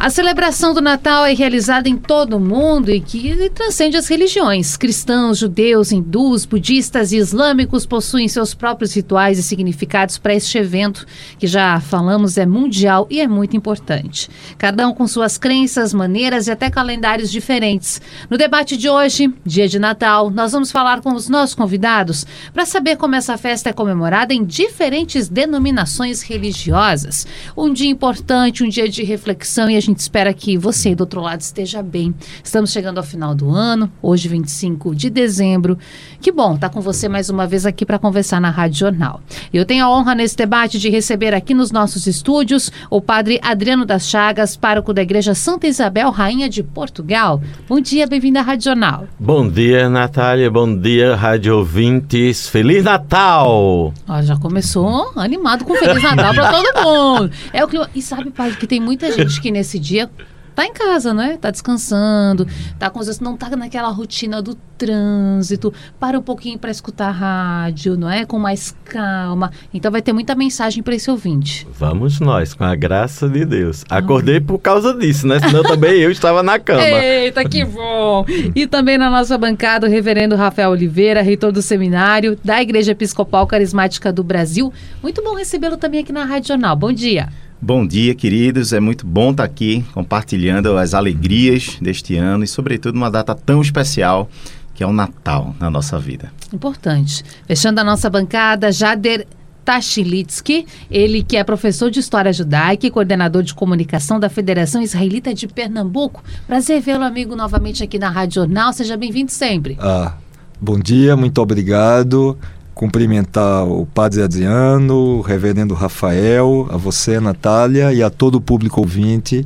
a celebração do Natal é realizada em todo o mundo e que transcende as religiões. Cristãos, judeus, hindus, budistas e islâmicos possuem seus próprios rituais e significados para este evento, que já falamos é mundial e é muito importante. Cada um com suas crenças, maneiras e até calendários diferentes. No debate de hoje, dia de Natal, nós vamos falar com os nossos convidados para saber como essa festa é comemorada em diferentes denominações religiosas. Um dia importante, um dia de reflexão e a gente espera que você do outro lado esteja bem. Estamos chegando ao final do ano, hoje 25 de dezembro. Que bom estar tá com você mais uma vez aqui para conversar na Rádio Jornal. Eu tenho a honra nesse debate de receber aqui nos nossos estúdios o padre Adriano das Chagas, pároco da Igreja Santa Isabel, Rainha de Portugal. Bom dia, bem-vindo à Rádio Jornal. Bom dia, Natália. Bom dia, Rádio Ouvintes. Feliz Natal! Ó, já começou animado com Feliz Natal para todo mundo. É o que E sabe, padre, que tem muita gente que nesse dia tá em casa, né? Tá descansando, tá com não tá naquela rotina do trânsito, para um pouquinho para escutar a rádio, não é? Com mais calma. Então vai ter muita mensagem para esse ouvinte. Vamos nós, com a graça de Deus. Acordei por causa disso, né? Senão também eu estava na cama. Eita, que bom! E também na nossa bancada o reverendo Rafael Oliveira, reitor do seminário da Igreja Episcopal Carismática do Brasil. Muito bom recebê-lo também aqui na Rádio Jornal. Bom dia. Bom dia, queridos. É muito bom estar aqui compartilhando as alegrias deste ano e, sobretudo, uma data tão especial que é o Natal na nossa vida. Importante. Fechando a nossa bancada, Jader Tachilitsky, ele que é professor de História Judaica e coordenador de comunicação da Federação Israelita de Pernambuco. Prazer vê-lo, amigo, novamente aqui na Rádio Jornal. Seja bem-vindo sempre. Ah, bom dia, muito obrigado cumprimentar o Padre Adriano, o Reverendo Rafael, a você, Natália, e a todo o público ouvinte,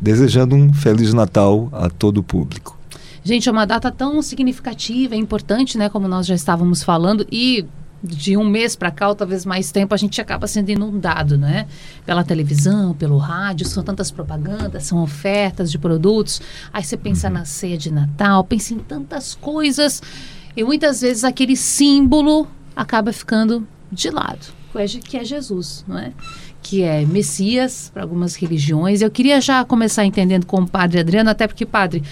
desejando um Feliz Natal a todo o público. Gente, é uma data tão significativa, é importante, né, como nós já estávamos falando, e de um mês para cá, ou talvez mais tempo, a gente acaba sendo inundado, né? Pela televisão, pelo rádio, são tantas propagandas, são ofertas de produtos. Aí você pensa uhum. na ceia de Natal, pensa em tantas coisas. E muitas vezes aquele símbolo acaba ficando de lado, que é Jesus, não é? Que é Messias para algumas religiões. Eu queria já começar entendendo com o padre Adriano, até porque, padre,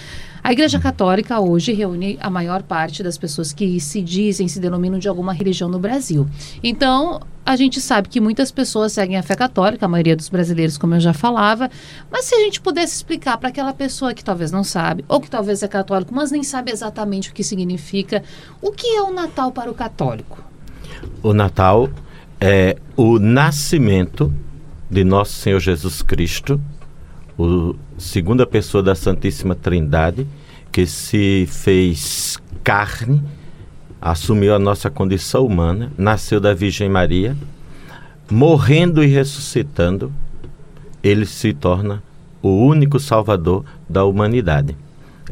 a Igreja Católica hoje reúne a maior parte das pessoas que se dizem, se denominam de alguma religião no Brasil. Então, a gente sabe que muitas pessoas seguem a fé católica, a maioria dos brasileiros, como eu já falava. Mas se a gente pudesse explicar para aquela pessoa que talvez não sabe, ou que talvez é católico, mas nem sabe exatamente o que significa, o que é o Natal para o católico? O Natal é o nascimento de nosso Senhor Jesus Cristo, o segunda pessoa da Santíssima Trindade, que se fez carne, assumiu a nossa condição humana, nasceu da Virgem Maria, morrendo e ressuscitando, ele se torna o único salvador da humanidade.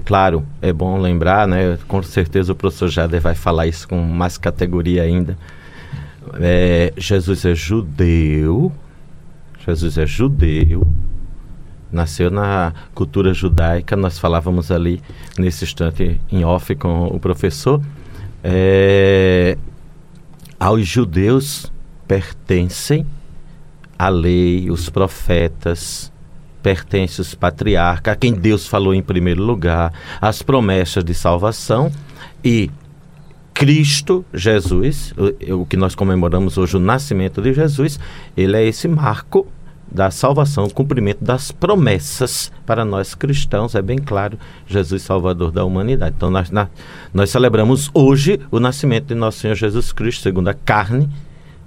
Claro, é bom lembrar, né? Com certeza o professor Jader vai falar isso com mais categoria ainda é, Jesus é judeu, Jesus é judeu, nasceu na cultura judaica, nós falávamos ali nesse instante em off com o professor. É, aos judeus pertencem a lei, os profetas, pertence os patriarcas, a quem Deus falou em primeiro lugar, as promessas de salvação e Cristo Jesus, o, o, que nós comemoramos hoje, o nascimento de Jesus, ele é esse marco da salvação, o cumprimento das promessas para nós cristãos, é bem claro, Jesus Salvador da humanidade. Então nós, na, nós celebramos hoje o nascimento de nosso Senhor Jesus Cristo, segundo a carne,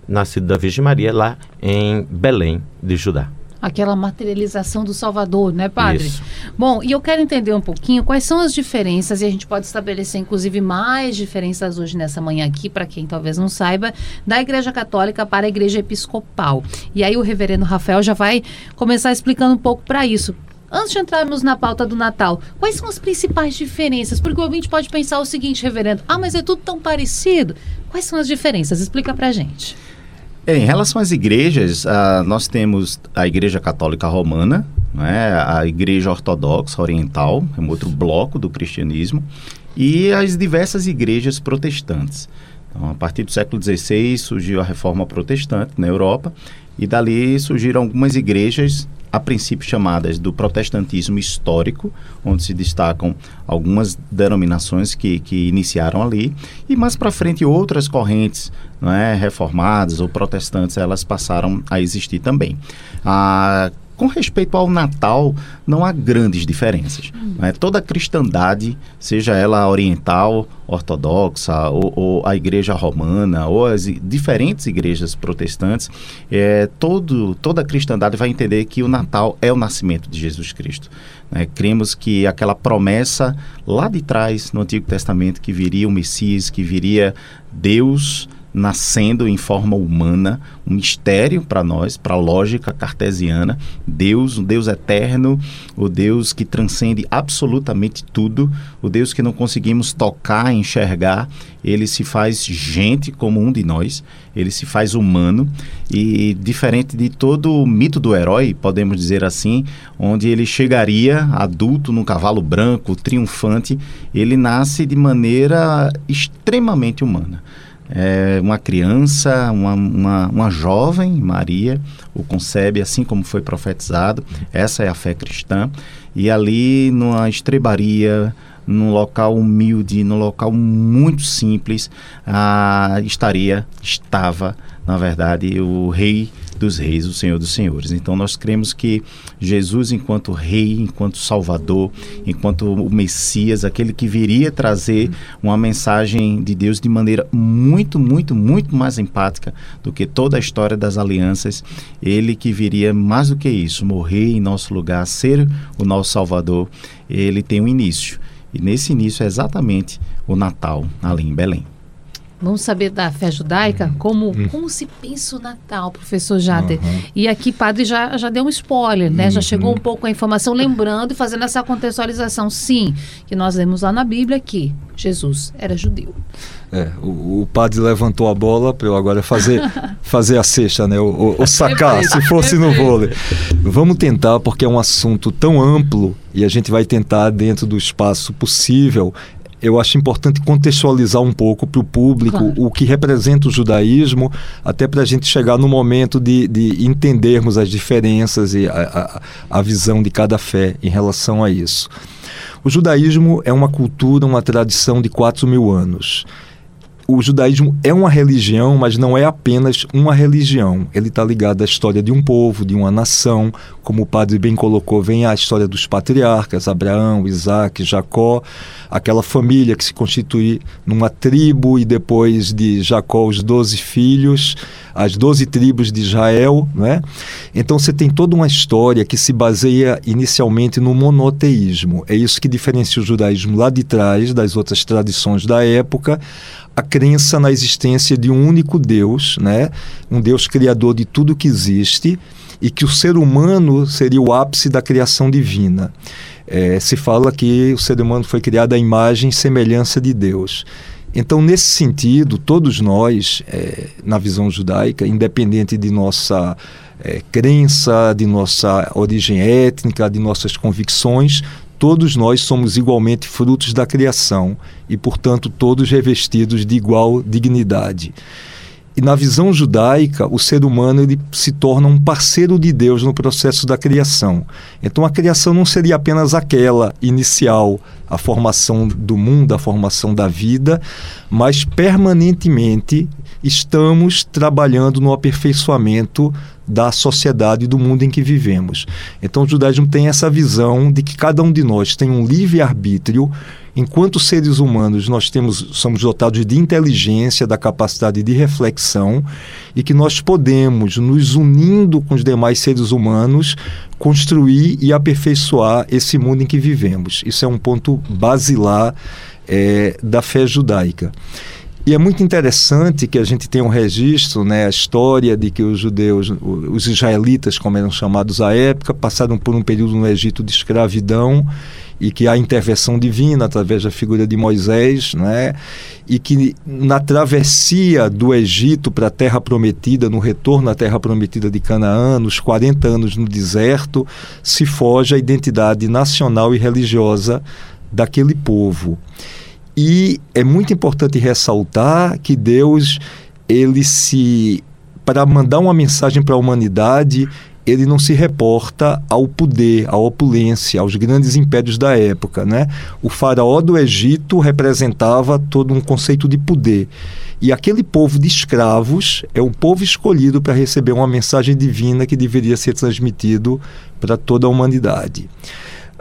nascido da Virgem Maria, lá em Belém de Judá aquela materialização do Salvador, né, padre? Isso. Bom, e eu quero entender um pouquinho quais são as diferenças, e a gente pode estabelecer, inclusive, mais diferenças hoje nessa manhã aqui, para quem talvez não saiba, da Igreja Católica para a Igreja Episcopal. E aí o reverendo Rafael já vai começar explicando um pouco para isso. Antes de entrarmos na pauta do Natal, quais são as principais diferenças? Porque o ouvinte pode pensar o seguinte, reverendo: ah, mas é tudo tão parecido. Quais são as diferenças? Explica pra gente. É, em relação às igrejas, uh, nós temos a Igreja Católica Romana, né, a Igreja Ortodoxa Oriental, é um outro bloco do cristianismo, e as diversas igrejas protestantes. Então, a partir do século XVI surgiu a Reforma Protestante na Europa, e dali surgiram algumas igrejas a princípio chamadas do protestantismo histórico, onde se destacam algumas denominações que, que iniciaram ali, e mais para frente outras correntes não é, reformadas ou protestantes, elas passaram a existir também. Com respeito ao Natal, não há grandes diferenças. Né? Toda a cristandade, seja ela oriental, ortodoxa, ou, ou, a igreja romana, ou as diferentes igrejas protestantes, é, todo, toda a cristandade vai entender que o Natal é o nascimento de Jesus Cristo. Né? Cremos que aquela promessa lá de trás, no Antigo Testamento, que viria o Messias, que viria Deus nascendo em forma humana, um mistério para nós, para a lógica cartesiana. Deus, um Deus eterno, o Deus que transcende absolutamente tudo, o Deus que não conseguimos tocar, enxergar, ele se faz gente como um de nós, ele se faz humano. E diferente de todo o mito do herói, podemos dizer assim, onde ele chegaria adulto num cavalo branco, triunfante, ele nasce de maneira extremamente humana é, uma criança, uma, uma, uma, jovem, Maria, o concebe assim como foi profetizado. Essa é a fé cristã. E ali, numa estrebaria, num local humilde, num local muito simples, ah, estaria, estava, na verdade, o rei dos reis, o Senhor dos senhores. Então nós cremos que Jesus, enquanto rei, enquanto salvador, enquanto o Messias, aquele que viria trazer uma mensagem de Deus de maneira muito, muito, muito mais empática do que toda a história das alianças, ele que viria mais do que isso, morrer em nosso lugar, ser o nosso salvador, ele tem um início. E nesse início é exatamente o Natal ali em Belém. Vamos saber da fé judaica, uhum. como, uhum. como se pensa o Natal, professor Jader. Uhum. E aqui, padre, já, já deu um spoiler, né? Já uhum. chegou um pouco a informação, lembrando e fazendo essa contextualização. Sim, que nós lemos lá na Bíblia que Jesus era judeu. É, o, o, padre levantou a bola para eu agora fazer, fazer a cesta, né? O, o, o sacar, se fosse no vôlei. Vamos tentar, porque é um assunto tão amplo e a gente vai tentar, dentro do espaço possível, eu acho importante contextualizar um pouco para o público claro. o que representa o judaísmo, até para a gente chegar no momento de, de entendermos as diferenças e a, a, a visão de cada fé em relação a isso. O judaísmo é uma cultura, uma tradição de 4 mil anos o judaísmo é uma religião, mas não é apenas uma religião. Ele está ligado à história de um povo, de uma nação. Como o padre bem colocou, vem a história dos patriarcas, Abraão, Isaac, Jacó, aquela família que se constitui numa tribo e depois de Jacó os doze filhos, as doze tribos de Israel. Né? Então você tem toda uma história que se baseia inicialmente no monoteísmo. É isso que diferencia o judaísmo lá de trás das outras tradições da época a crença na existência de um único Deus, né? um Deus criador de tudo que existe, e que o ser humano seria o ápice da criação divina. É, se fala que o ser humano foi criado à imagem e semelhança de Deus. Então, nesse sentido, todos nós, é, na visão judaica, independente de nossa é, crença, de nossa origem étnica, de nossas convicções, todos nós somos igualmente frutos da criação e, portanto, todos revestidos de igual dignidade. E na visão judaica, o ser humano ele se torna um parceiro de Deus no processo da criação. Então a criação não seria apenas aquela inicial, a formação do mundo, a formação da vida, mas permanentemente estamos trabalhando no aperfeiçoamento da sociedade e do mundo em que vivemos. Então o judaísmo tem essa visão de que cada um de nós tem um livre arbítrio. Enquanto seres humanos, nós temos, somos dotados de inteligência, da capacidade de reflexão e que nós podemos, nos unindo com os demais seres humanos, construir e aperfeiçoar esse mundo em que vivemos. Isso é um ponto basilar é, da fé judaica. E é muito interessante que a gente tenha um registro, né, a história de que os judeus, os israelitas, como eram chamados à época, passaram por um período no Egito de escravidão e que há intervenção divina através da figura de Moisés, né? e que na travessia do Egito para a Terra Prometida, no retorno à Terra Prometida de Canaã, nos 40 anos no deserto, se foge a identidade nacional e religiosa daquele povo. E é muito importante ressaltar que Deus, ele se para mandar uma mensagem para a humanidade, ele não se reporta ao poder, à opulência, aos grandes impérios da época. Né? O faraó do Egito representava todo um conceito de poder. E aquele povo de escravos é o povo escolhido para receber uma mensagem divina que deveria ser transmitido para toda a humanidade.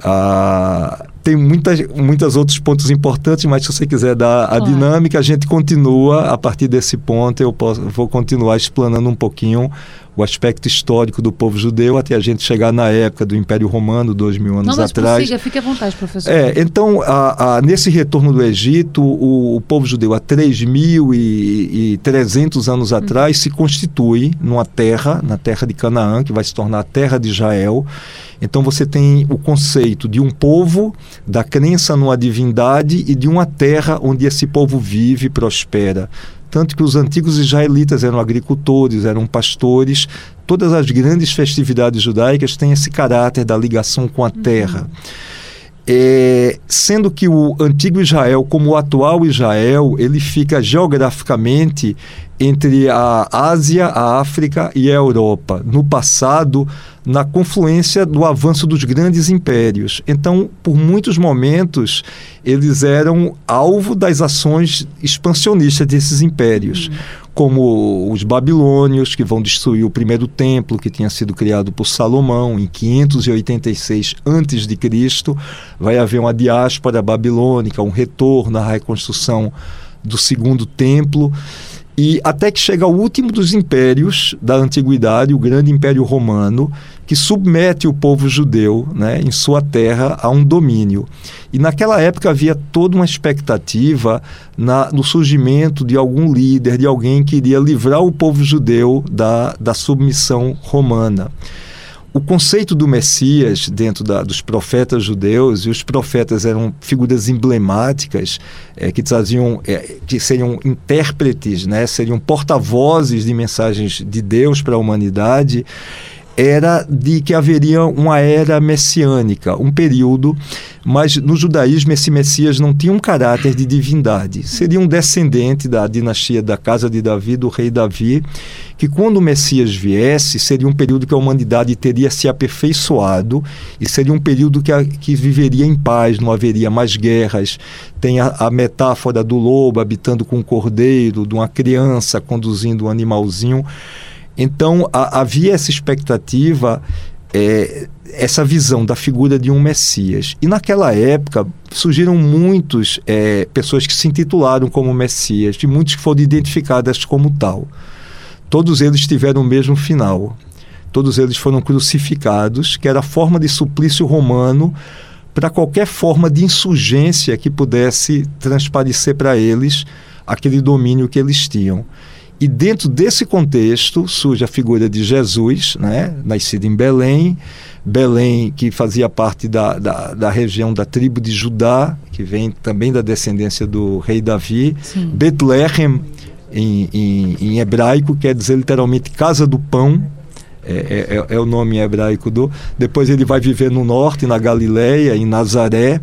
Ah, tem muitas, muitos outros pontos importantes, mas se você quiser dar a claro. dinâmica, a gente continua a partir desse ponto. Eu posso, vou continuar explanando um pouquinho o aspecto histórico do povo judeu até a gente chegar na época do Império Romano, dois mil anos Não, mas atrás. Prossiga, fique à vontade, professor. É, então, a, a, nesse retorno do Egito, o, o povo judeu, há 3.300 anos atrás, se constitui numa terra, na terra de Canaã, que vai se tornar a terra de Israel. Então, você tem o conceito de um povo, da crença numa divindade e de uma terra onde esse povo vive e prospera tanto que os antigos israelitas eram agricultores, eram pastores. Todas as grandes festividades judaicas têm esse caráter da ligação com a uhum. terra. É, sendo que o antigo Israel, como o atual Israel, ele fica geograficamente entre a Ásia, a África e a Europa. No passado, na confluência do avanço dos grandes impérios. Então, por muitos momentos, eles eram alvo das ações expansionistas desses impérios, uhum. como os babilônios, que vão destruir o primeiro templo que tinha sido criado por Salomão em 586 a.C. Vai haver uma diáspora babilônica, um retorno à reconstrução do segundo templo. E até que chega o último dos impérios da antiguidade, o grande império romano, que submete o povo judeu né, em sua terra a um domínio. E naquela época havia toda uma expectativa na, no surgimento de algum líder, de alguém que iria livrar o povo judeu da, da submissão romana o conceito do Messias dentro da, dos profetas judeus, e os profetas eram figuras emblemáticas é, que traziam, é, que seriam intérpretes, né, seriam porta-vozes de mensagens de Deus para a humanidade, era de que haveria uma era messiânica, um período, mas no judaísmo esse Messias não tinha um caráter de divindade. Seria um descendente da dinastia da casa de Davi, do rei Davi, que quando o Messias viesse, seria um período que a humanidade teria se aperfeiçoado e seria um período que, a, que viveria em paz, não haveria mais guerras. Tem a, a metáfora do lobo habitando com o cordeiro, de uma criança conduzindo um animalzinho. Então a, havia essa expectativa, é, essa visão da figura de um Messias. E naquela época surgiram muitas é, pessoas que se intitularam como Messias, e muitos que foram identificadas como tal. Todos eles tiveram o mesmo final. Todos eles foram crucificados, que era a forma de suplício romano para qualquer forma de insurgência que pudesse transparecer para eles aquele domínio que eles tinham. E dentro desse contexto surge a figura de Jesus, né, nascido em Belém, Belém que fazia parte da, da, da, região da tribo de Judá, que vem também da descendência do rei Davi, Sim. Betlehem em, em, em, hebraico quer dizer literalmente casa do pão, é, é, é, é o nome hebraico do. Depois ele vai viver no norte, na Galileia, em Nazaré.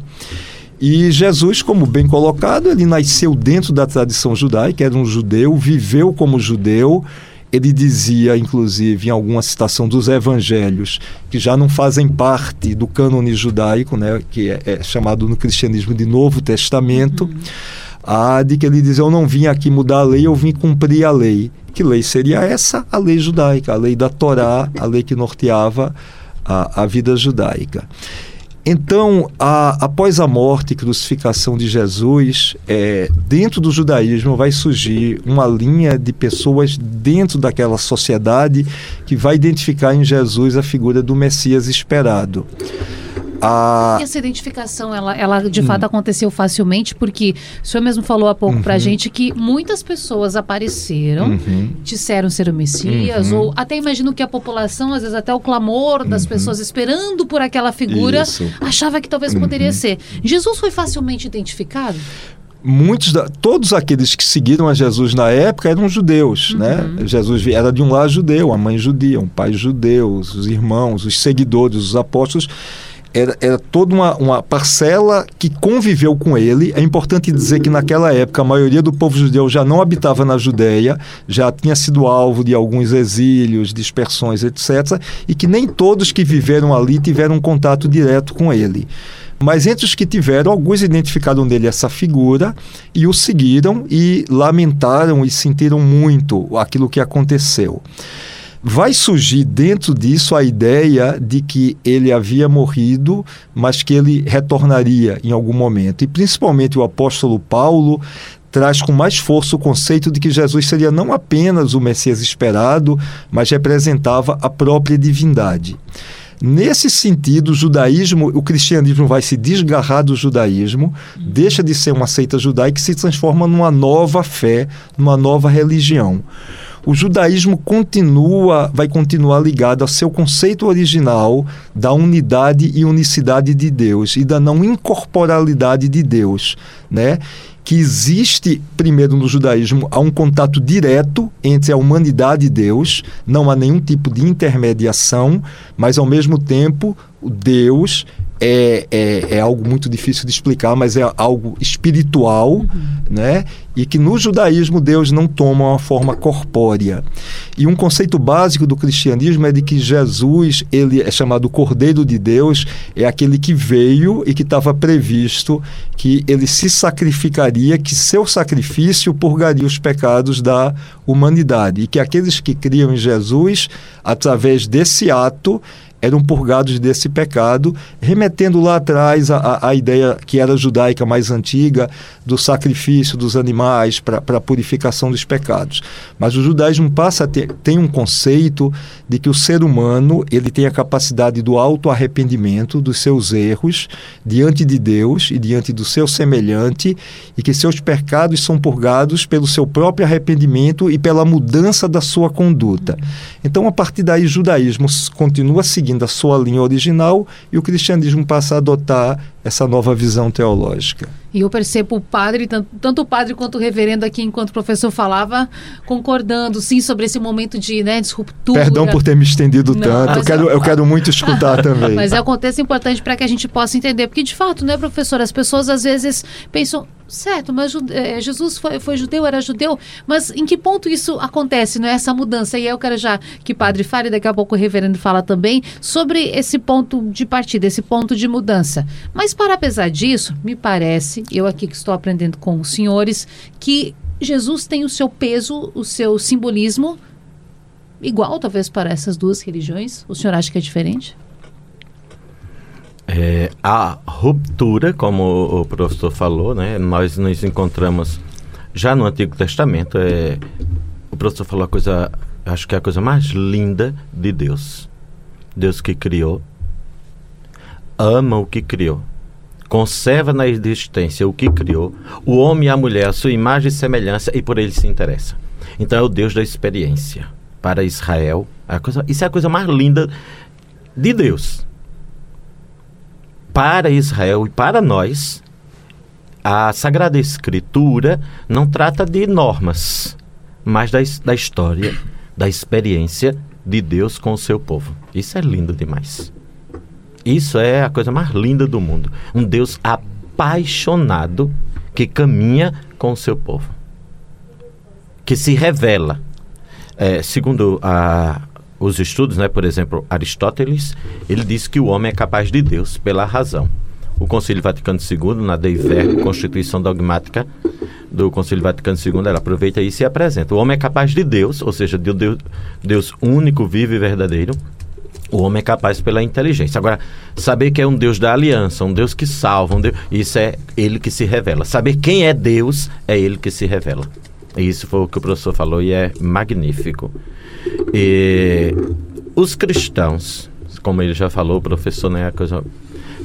E Jesus, como bem colocado, ele nasceu dentro da tradição judaica, era um judeu, viveu como judeu. Ele dizia, inclusive, em alguma citação dos evangelhos, que já não fazem parte do cânone judaico, né, que é, é chamado no cristianismo de Novo Testamento. Uhum. Ah, de que ele diz: Eu não vim aqui mudar a lei, eu vim cumprir a lei. Que lei seria essa? A lei judaica, a lei da Torá, a lei que norteava a, a vida judaica. Então, a, após a morte e crucificação de Jesus, é, dentro do judaísmo vai surgir uma linha de pessoas dentro daquela sociedade que vai identificar em Jesus a figura do Messias esperado. A... E essa identificação, ela, ela de hum. fato aconteceu facilmente, porque o senhor mesmo falou há pouco uhum. pra gente que muitas pessoas apareceram, uhum. disseram ser o Messias, uhum. ou até imagino que a população, às vezes até o clamor das uhum. pessoas esperando por aquela figura, Isso. achava que talvez poderia uhum. ser. Jesus foi facilmente identificado? muitos da, todos aqueles que seguiram a Jesus na época eram judeus, uhum. né? Jesus era de um lar judeu, a mãe judia, um pai judeu, os irmãos, os seguidores, os apóstolos era, era toda uma, uma parcela que conviveu com ele. É importante dizer que naquela época a maioria do povo judeu já não habitava na Judéia, já tinha sido alvo de alguns exílios, dispersões, etc. E que nem todos que viveram ali tiveram um contato direto com ele. Mas entre os que tiveram, alguns identificaram nele essa figura e o seguiram e lamentaram e sentiram muito aquilo que aconteceu vai surgir dentro disso a ideia de que ele havia morrido, mas que ele retornaria em algum momento. E principalmente o apóstolo Paulo traz com mais força o conceito de que Jesus seria não apenas o Messias esperado, mas representava a própria divindade. Nesse sentido, o judaísmo, o cristianismo vai se desgarrar do judaísmo, deixa de ser uma seita judaica e se transforma numa nova fé, numa nova religião o judaísmo continua, vai continuar ligado ao seu conceito original da unidade e unicidade de Deus e da não incorporalidade de Deus, né? que existe, primeiro no judaísmo, há um contato direto entre a humanidade e Deus, não há nenhum tipo de intermediação, mas ao mesmo tempo Deus é, é, é, algo muito difícil de explicar, mas é algo espiritual, uhum. né? E que no judaísmo Deus não toma uma forma corpórea. E um conceito básico do cristianismo é de que Jesus, ele é chamado Cordeiro de Deus, é aquele que veio e que estava previsto que ele se sacrificaria, que seu sacrifício purgaria os pecados da humanidade. E que aqueles que criam em Jesus, através desse ato, eram purgados desse pecado, remetendo lá atrás a ideia que era judaica mais antiga do sacrifício dos animais para a purificação dos pecados. Mas o judaísmo passa a ter tem um conceito de que o ser humano ele tem a capacidade do auto-arrependimento dos seus erros diante de Deus e diante do seu semelhante e que seus pecados são purgados pelo seu próprio arrependimento e pela mudança da sua conduta. Então, a partir daí, o judaísmo continua seguindo seguindo a sua linha original e o cristianismo passa a adotar essa nova visão teológica. E eu percebo o padre, tanto, tanto, o padre quanto o reverendo aqui, enquanto o professor falava, concordando, sim, sobre esse momento de né, disruptura. Perdão por ter me estendido Não, tanto, eu quero, eu quero muito escutar também. Mas é um contexto importante para que a gente possa entender, porque de fato, né, professor, as pessoas às vezes pensam, certo, mas é, Jesus foi, foi, judeu, era judeu, mas em que ponto isso acontece, não é essa mudança? E eu quero já que o padre fale, daqui a pouco o reverendo fala também, sobre esse ponto de partida, esse ponto de mudança. Mas para apesar disso, me parece, eu aqui que estou aprendendo com os senhores, que Jesus tem o seu peso, o seu simbolismo igual, talvez, para essas duas religiões. O senhor acha que é diferente? É, a ruptura, como o professor falou, né, nós nos encontramos já no Antigo Testamento. É, o professor falou a coisa, acho que é a coisa mais linda de Deus. Deus que criou, ama o que criou, conserva na existência o que criou, o homem e a mulher, a sua imagem e semelhança, e por ele se interessa. Então é o Deus da experiência. Para Israel, é coisa, isso é a coisa mais linda de Deus para Israel e para nós, a Sagrada Escritura não trata de normas, mas da, da história, da experiência de Deus com o seu povo. Isso é lindo demais. Isso é a coisa mais linda do mundo. Um Deus apaixonado que caminha com o seu povo, que se revela. É, segundo a, os estudos, né, por exemplo, Aristóteles, ele diz que o homem é capaz de Deus pela razão. O Concílio Vaticano II, na Dei Verbo, Constituição Dogmática do Concílio Vaticano II, ela aproveita isso e apresenta. O homem é capaz de Deus, ou seja, de Deus, Deus único, vivo e verdadeiro. O homem é capaz pela inteligência. Agora, saber que é um Deus da aliança, um Deus que salva, um Deus, isso é ele que se revela. Saber quem é Deus é ele que se revela. E isso foi o que o professor falou e é magnífico. E os cristãos, como ele já falou, o professor, né, coisa,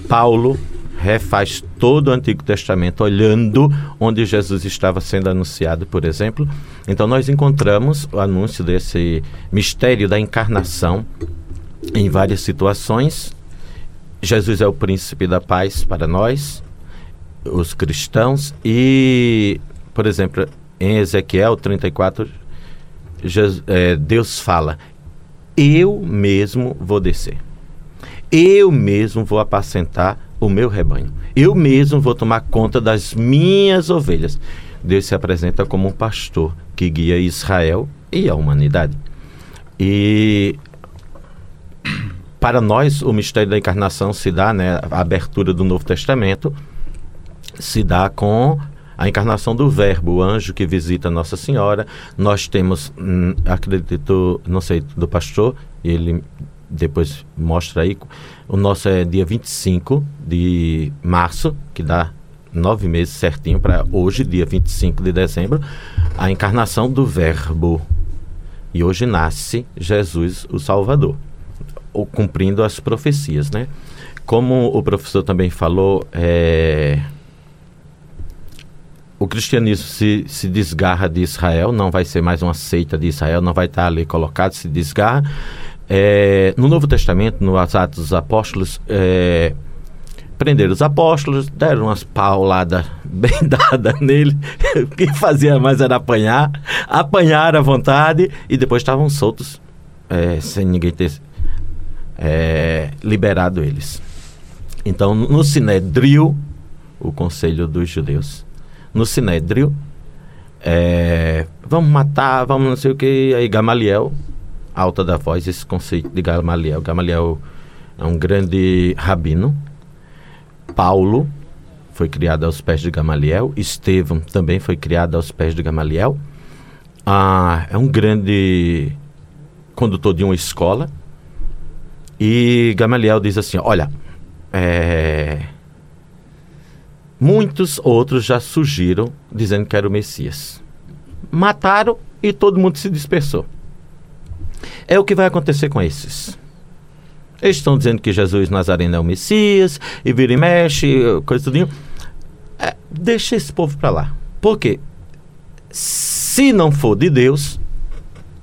Paulo refaz todo o Antigo Testamento olhando onde Jesus estava sendo anunciado, por exemplo. Então nós encontramos o anúncio desse mistério da encarnação em várias situações. Jesus é o príncipe da paz para nós, os cristãos, e, por exemplo, em Ezequiel 34, Jesus, é, Deus fala: Eu mesmo vou descer, eu mesmo vou apacentar o meu rebanho. Eu mesmo vou tomar conta das minhas ovelhas. Deus se apresenta como um pastor que guia Israel e a humanidade. E para nós, o mistério da encarnação se dá, né, a abertura do Novo Testamento se dá com a encarnação do Verbo, o anjo que visita Nossa Senhora. Nós temos, hum, acredito, não sei, do pastor, ele depois mostra aí. O nosso é dia 25 de março, que dá nove meses certinho para hoje, dia 25 de dezembro, a encarnação do Verbo. E hoje nasce Jesus, o Salvador, cumprindo as profecias, né? Como o professor também falou, é... o cristianismo se, se desgarra de Israel, não vai ser mais uma seita de Israel, não vai estar ali colocado, se desgarra é, no Novo Testamento, no Atos dos Apóstolos, é, prenderam os apóstolos, deram umas pauladas bem dadas nele. o que fazia mais era apanhar, apanhar à vontade e depois estavam soltos, é, sem ninguém ter é, liberado eles. Então, no Sinédrio, o Conselho dos Judeus, no Sinédrio, é, vamos matar, vamos não sei o que, aí Gamaliel alta da voz esse conceito de Gamaliel. Gamaliel é um grande rabino. Paulo foi criado aos pés de Gamaliel. Estevão também foi criado aos pés de Gamaliel. Ah, é um grande condutor de uma escola. E Gamaliel diz assim: Olha, é, muitos outros já surgiram dizendo que era o Messias. Mataram e todo mundo se dispersou. É o que vai acontecer com esses. Eles estão dizendo que Jesus Nazareno é o Messias, e vira e mexe, coisa tudinho. É, deixa esse povo para lá. Porque se não for de Deus,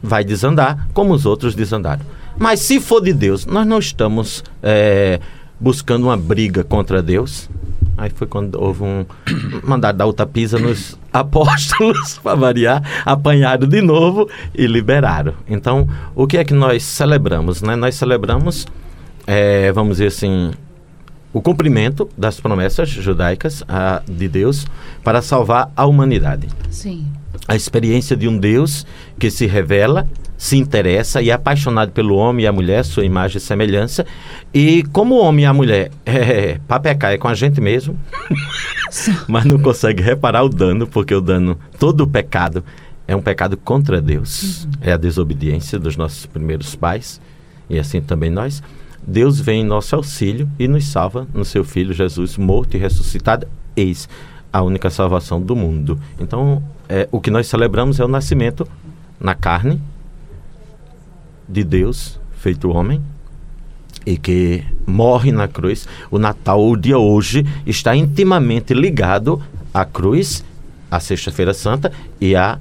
vai desandar, como os outros desandaram. Mas se for de Deus, nós não estamos é, buscando uma briga contra Deus. Aí foi quando houve um mandado dar outra pisa nos apóstolos, para variar, apanharam de novo e liberaram. Então, o que é que nós celebramos? Né? Nós celebramos, é, vamos dizer assim, o cumprimento das promessas judaicas a, de Deus para salvar a humanidade. Sim. A experiência de um Deus que se revela se interessa e é apaixonado pelo homem e a mulher, sua imagem e semelhança. E como o homem e a mulher é, para pecar é com a gente mesmo, mas não consegue reparar o dano, porque o dano, todo o pecado é um pecado contra Deus. Uhum. É a desobediência dos nossos primeiros pais e assim também nós. Deus vem em nosso auxílio e nos salva no seu Filho Jesus, morto e ressuscitado. Eis a única salvação do mundo. Então, é, o que nós celebramos é o nascimento na carne de Deus, feito homem, e que morre na cruz. O Natal, o dia hoje, está intimamente ligado à cruz, à Sexta-feira Santa e à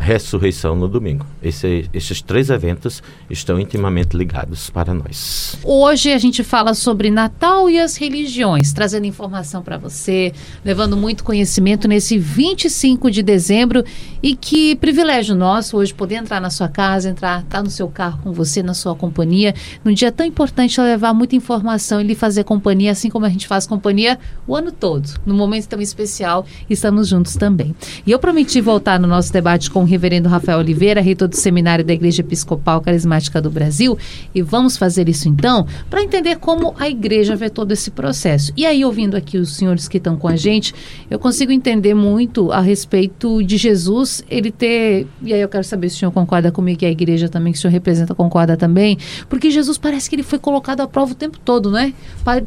ressurreição no domingo. Esse, esses três eventos estão intimamente ligados para nós. Hoje a gente fala sobre Natal e as religiões, trazendo informação para você, levando muito conhecimento nesse 25 de dezembro e que privilégio nosso hoje poder entrar na sua casa, entrar, estar tá no seu carro com você, na sua companhia, num dia tão importante levar muita informação e lhe fazer companhia, assim como a gente faz companhia o ano todo, num momento tão especial, estamos juntos também. E eu prometi voltar no nosso debate com reverendo Rafael Oliveira, reitor do Seminário da Igreja Episcopal Carismática do Brasil, e vamos fazer isso então para entender como a igreja vê todo esse processo. E aí, ouvindo aqui os senhores que estão com a gente, eu consigo entender muito a respeito de Jesus, ele ter. E aí eu quero saber se o senhor concorda comigo que a igreja também, que o senhor representa, concorda também, porque Jesus parece que ele foi colocado à prova o tempo todo, né?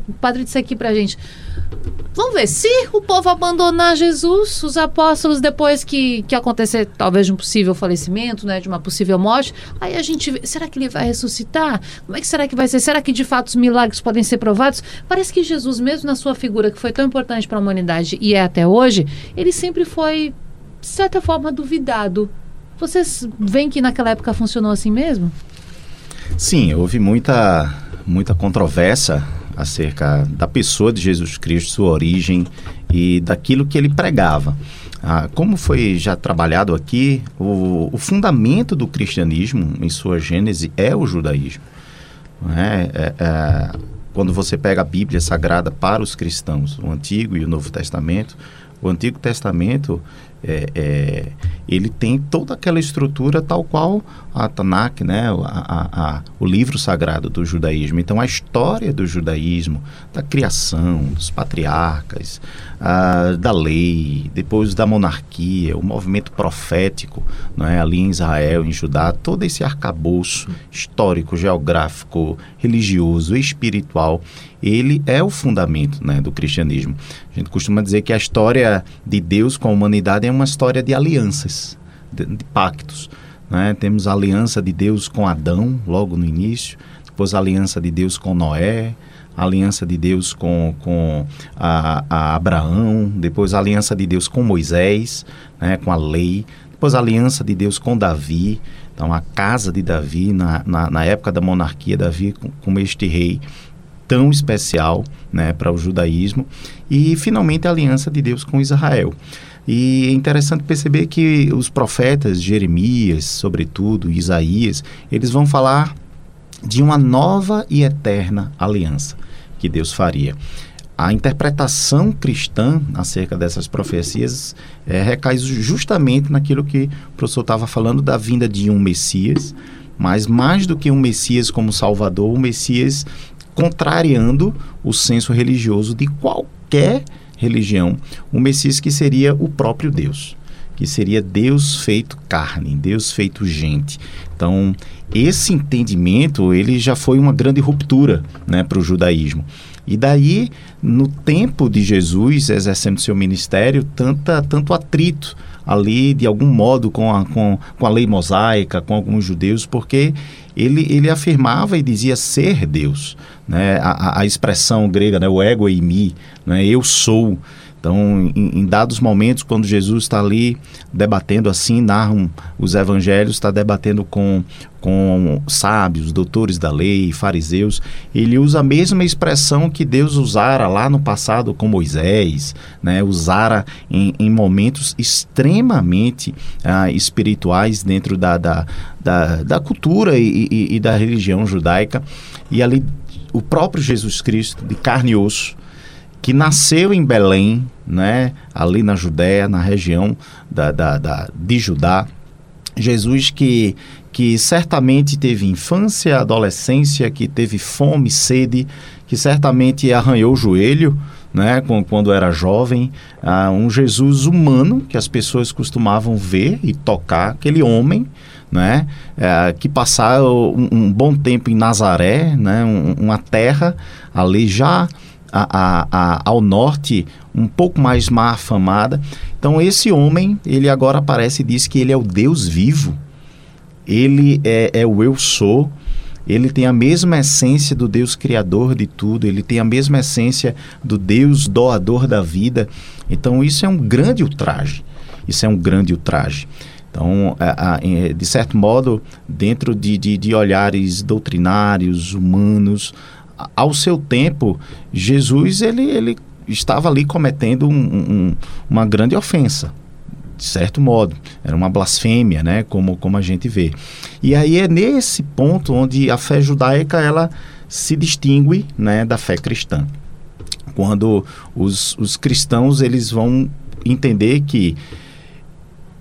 O padre disse aqui pra gente. Vamos ver, se o povo abandonar Jesus, os apóstolos, depois que, que acontecer talvez um possível falecimento, né, de uma possível morte, aí a gente vê, será que ele vai ressuscitar? Como é que será que vai ser? Será que de fato os milagres podem ser provados? Parece que Jesus, mesmo na sua figura que foi tão importante para a humanidade e é até hoje, ele sempre foi de certa forma duvidado. Vocês veem que naquela época funcionou assim mesmo? Sim, houve muita muita controvérsia acerca da pessoa de Jesus Cristo, sua origem e daquilo que ele pregava. Ah, como foi já trabalhado aqui, o, o, fundamento do cristianismo, em sua gênese, é o judaísmo. É? É, é, quando você pega a Bíblia Sagrada para os cristãos, o Antigo e o Novo Testamento, o Antigo Testamento é, é, ele tem toda aquela estrutura tal qual a Tanakh, né, a, a, a, o livro sagrado do judaísmo. Então, a história do judaísmo, da criação, dos patriarcas, da lei, depois da monarquia, o movimento profético é, ali em Israel, em Judá, todo esse arcabouço histórico, geográfico, religioso, espiritual, ele é o fundamento né, do cristianismo. A gente costuma dizer que a história de Deus com a humanidade é uma história de alianças, de, de pactos. Né? Temos a aliança de Deus com Adão, logo no início, depois a aliança de Deus com Noé, a aliança de Deus com, com a, a Abraão, depois a aliança de Deus com Moisés, né, com a lei, depois a aliança de Deus com Davi, então a casa de Davi, na, na, na época da monarquia, Davi como este rei tão especial né, para o judaísmo, e finalmente a aliança de Deus com Israel. E é interessante perceber que os profetas, Jeremias, sobretudo, Isaías, eles vão falar de uma nova e eterna aliança que Deus faria. A interpretação cristã acerca dessas profecias é, recai justamente naquilo que o professor estava falando da vinda de um Messias, mas mais do que um Messias como Salvador, um Messias contrariando o senso religioso de qualquer religião, um Messias que seria o próprio Deus que seria Deus feito carne, Deus feito gente. Então, esse entendimento ele já foi uma grande ruptura né, para o judaísmo. E daí, no tempo de Jesus exercendo seu ministério, tanta, tanto atrito ali, de algum modo, com a, com, com a lei mosaica, com alguns judeus, porque ele, ele afirmava e dizia ser Deus. Né? A, a expressão grega, né? o ego e mi, né? eu sou. Então, em, em, dados momentos, quando Jesus está ali debatendo assim, narram os evangelhos, está debatendo com, com sábios, doutores da lei, fariseus, ele usa a mesma expressão que Deus usara lá no passado com Moisés, né? usara em, em momentos extremamente ah, espirituais dentro da, da, da, da cultura e, e, e da religião judaica. E ali o próprio Jesus Cristo, de carne e osso, que nasceu em Belém, né, ali na Judéia, na região da, da, da, de Judá. Jesus que, que certamente teve infância, adolescência, que teve fome, sede, que certamente arranhou o joelho, né, quando era jovem, uh, um Jesus humano que as pessoas costumavam ver e tocar, aquele homem, né, uh, que passou um, um, bom tempo em Nazaré, né, um, uma terra ali já a, a, a, ao norte, um pouco mais má afamada. Então, esse homem, ele agora aparece e diz que ele é o Deus vivo. Ele é, é o eu sou. Ele tem a mesma essência do Deus criador de tudo, ele tem a mesma essência do Deus doador da vida. Então, isso é um grande ultraje. Isso é um grande ultraje. Então, de certo modo, dentro de, de, de olhares doutrinários, humanos, ao seu tempo, Jesus ele, ele estava ali cometendo um, um, uma grande ofensa, de certo modo. Era uma blasfêmia, né? Como, como a gente vê. E aí é nesse ponto onde a fé judaica ela se distingue né, da fé cristã. Quando os, os cristãos eles vão entender que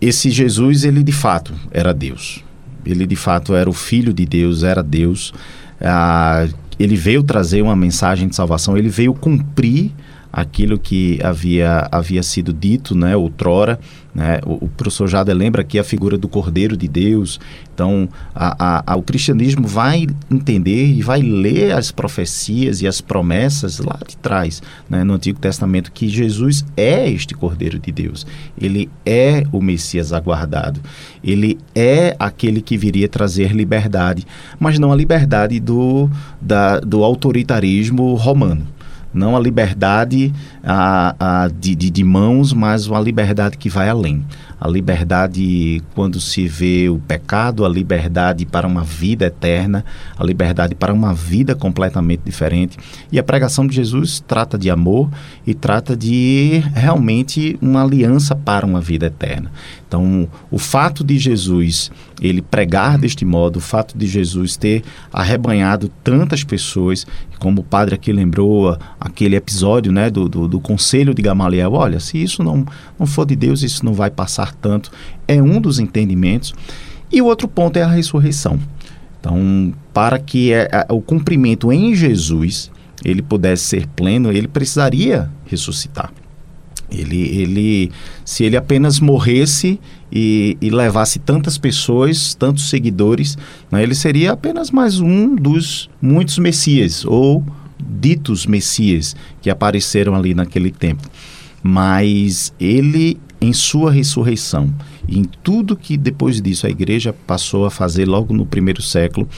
esse Jesus, ele de fato era Deus. Ele de fato era o Filho de Deus, era Deus. Ah, ele veio trazer uma mensagem de salvação, ele veio cumprir aquilo que havia, havia sido dito, né, outrora, né, o, o professor Jada lembra aqui a figura do Cordeiro de Deus. Então, a, a, a, o cristianismo vai entender e vai ler as profecias e as promessas lá de trás, né, no Antigo Testamento, que Jesus é este Cordeiro de Deus. Ele é o Messias aguardado. Ele é aquele que viria trazer liberdade, mas não a liberdade do, da, do autoritarismo romano não a liberdade a, a, de, de, de, mãos, mas uma liberdade que vai além. A liberdade quando se vê o pecado, a liberdade para uma vida eterna, a liberdade para uma vida completamente diferente. E a pregação de Jesus trata de amor e trata de realmente uma aliança para uma vida eterna. Então, o fato de Jesus ele pregar deste modo, o fato de Jesus ter arrebanhado tantas pessoas, como o padre aqui lembrou aquele episódio né, do, do, do conselho de Gamaliel, olha, se isso não, não for de Deus, isso não vai passar tanto, é um dos entendimentos. E o outro ponto é a ressurreição. Então, para que é, é, o cumprimento em Jesus ele pudesse ser pleno, ele precisaria ressuscitar. Ele, ele, se ele apenas morresse e, e levasse tantas pessoas, tantos seguidores, né, ele seria apenas mais um dos muitos messias ou ditos messias que apareceram ali naquele tempo. Mas ele, em sua ressurreição, e em tudo que depois disso a igreja passou a fazer logo no primeiro século,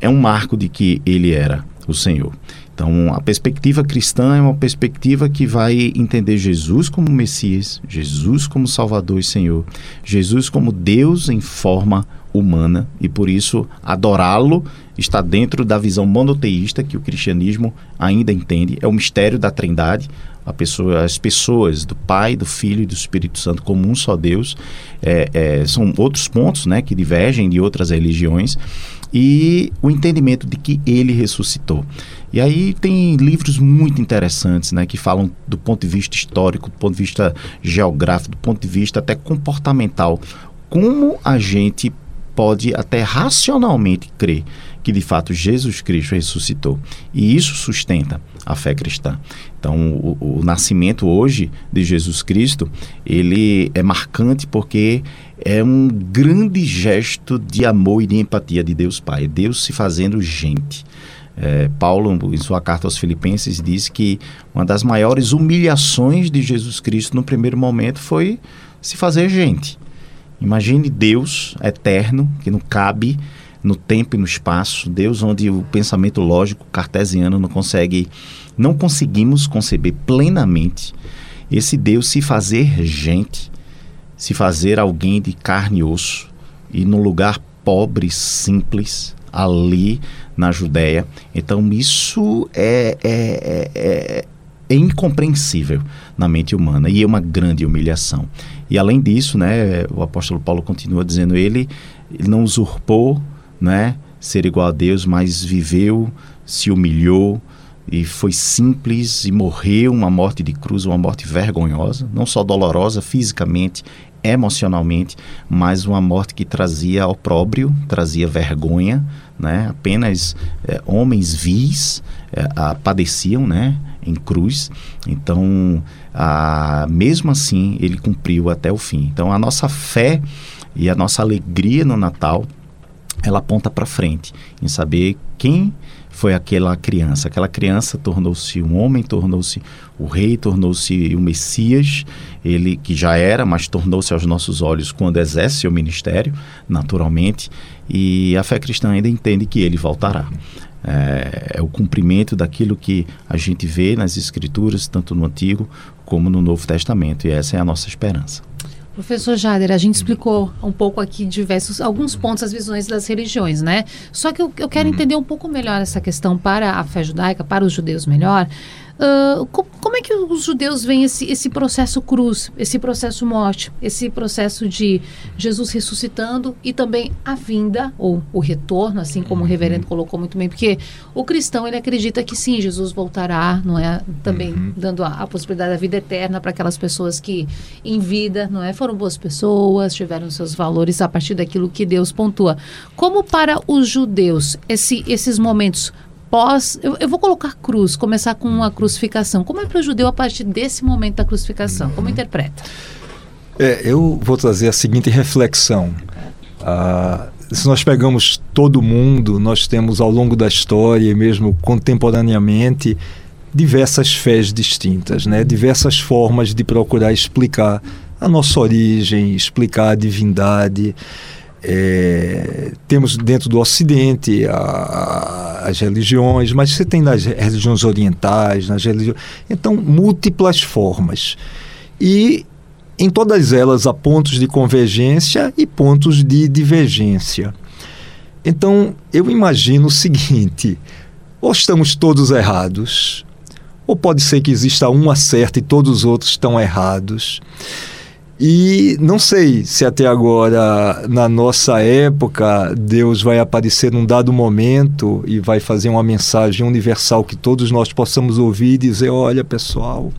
é um marco de que ele era o Senhor. Então, a perspectiva cristã é uma perspectiva que vai entender Jesus como Messias, Jesus como Salvador e Senhor, Jesus como Deus em forma humana e por isso adorá-lo está dentro da visão monoteísta que o cristianismo ainda entende, é o mistério da Trindade, pessoa, as pessoas do Pai, do Filho e do Espírito Santo como um só Deus. É, é, são outros pontos né, que divergem de outras religiões e o entendimento de que ele ressuscitou. E aí tem livros muito interessantes, né, que falam do ponto de vista histórico, do ponto de vista geográfico, do ponto de vista até comportamental, como a gente pode até racionalmente crer que de fato Jesus Cristo ressuscitou. E isso sustenta a fé cristã. Então, o, o, nascimento hoje de Jesus Cristo, ele é marcante porque é um grande gesto de amor e de empatia de Deus Pai. Deus se fazendo gente. É, Paulo, em sua carta aos Filipenses, diz que uma das maiores humilhações de Jesus Cristo no primeiro momento foi se fazer gente. Imagine Deus eterno, que não cabe no tempo e no espaço, Deus onde o pensamento lógico cartesiano não consegue, não conseguimos conceber plenamente esse Deus se fazer gente, se fazer alguém de carne e osso e num lugar pobre, simples, ali na Judéia. Então isso é, é, é, é incompreensível na mente humana e é uma grande humilhação. E além disso, né, o apóstolo Paulo continua dizendo ele, ele não usurpou, né, ser igual a Deus, mas viveu, se humilhou e foi simples e morreu uma morte de cruz, uma morte vergonhosa, não só dolorosa fisicamente, emocionalmente, mas uma morte que trazia opróbrio, trazia vergonha, né? Apenas é, homens vis é, a, padeciam, né? Em cruz. Então, a, mesmo assim, ele cumpriu até o fim. Então, a nossa fé e a nossa alegria no Natal, ela aponta para frente em saber quem foi aquela criança. Aquela criança tornou-se um homem, tornou-se o rei, tornou-se o Messias, ele que já era, mas tornou-se aos nossos olhos quando exerce seu ministério, naturalmente, e a fé cristã ainda entende que ele voltará. É, é, o cumprimento daquilo que a gente vê nas Escrituras, tanto no Antigo como no Novo Testamento, e essa é a nossa esperança. Professor Jader, a gente explicou um pouco aqui diversos, alguns pontos, as visões das religiões, né? Só que eu, eu quero uhum. entender um pouco melhor essa questão para a fé judaica, para os judeus melhor. Uh, como é que os judeus veem esse, esse processo cruz, esse processo morte, esse processo de Jesus ressuscitando e também a vinda ou o retorno, assim como o uhum. reverendo colocou muito bem, porque o cristão ele acredita que sim, Jesus voltará, não é? Também uhum. dando a, a, possibilidade da vida eterna para aquelas pessoas que em vida, não é, foram boas pessoas, tiveram seus valores a partir daquilo que Deus pontua. Como para os judeus esse, esses momentos após. Eu, eu vou colocar cruz, começar com a crucificação. Como é para o judeu a partir desse momento da crucificação? Como interpreta? É, eu vou trazer a seguinte reflexão. Ah, se nós pegamos todo mundo, nós temos ao longo da história e mesmo contemporaneamente diversas fés distintas, né? diversas formas de procurar explicar a nossa origem, explicar a divindade. É, temos dentro do Ocidente a, a, as religiões, mas você tem nas religiões orientais, nas religiões. Então, múltiplas formas. E em todas elas há pontos de convergência e pontos de divergência. Então, eu imagino o seguinte: ou estamos todos errados, ou pode ser que exista um acerto e todos os outros estão errados. E não sei se até agora, na nossa época, Deus vai aparecer num dado momento e vai fazer uma mensagem universal que todos nós possamos ouvir e dizer: olha, pessoal,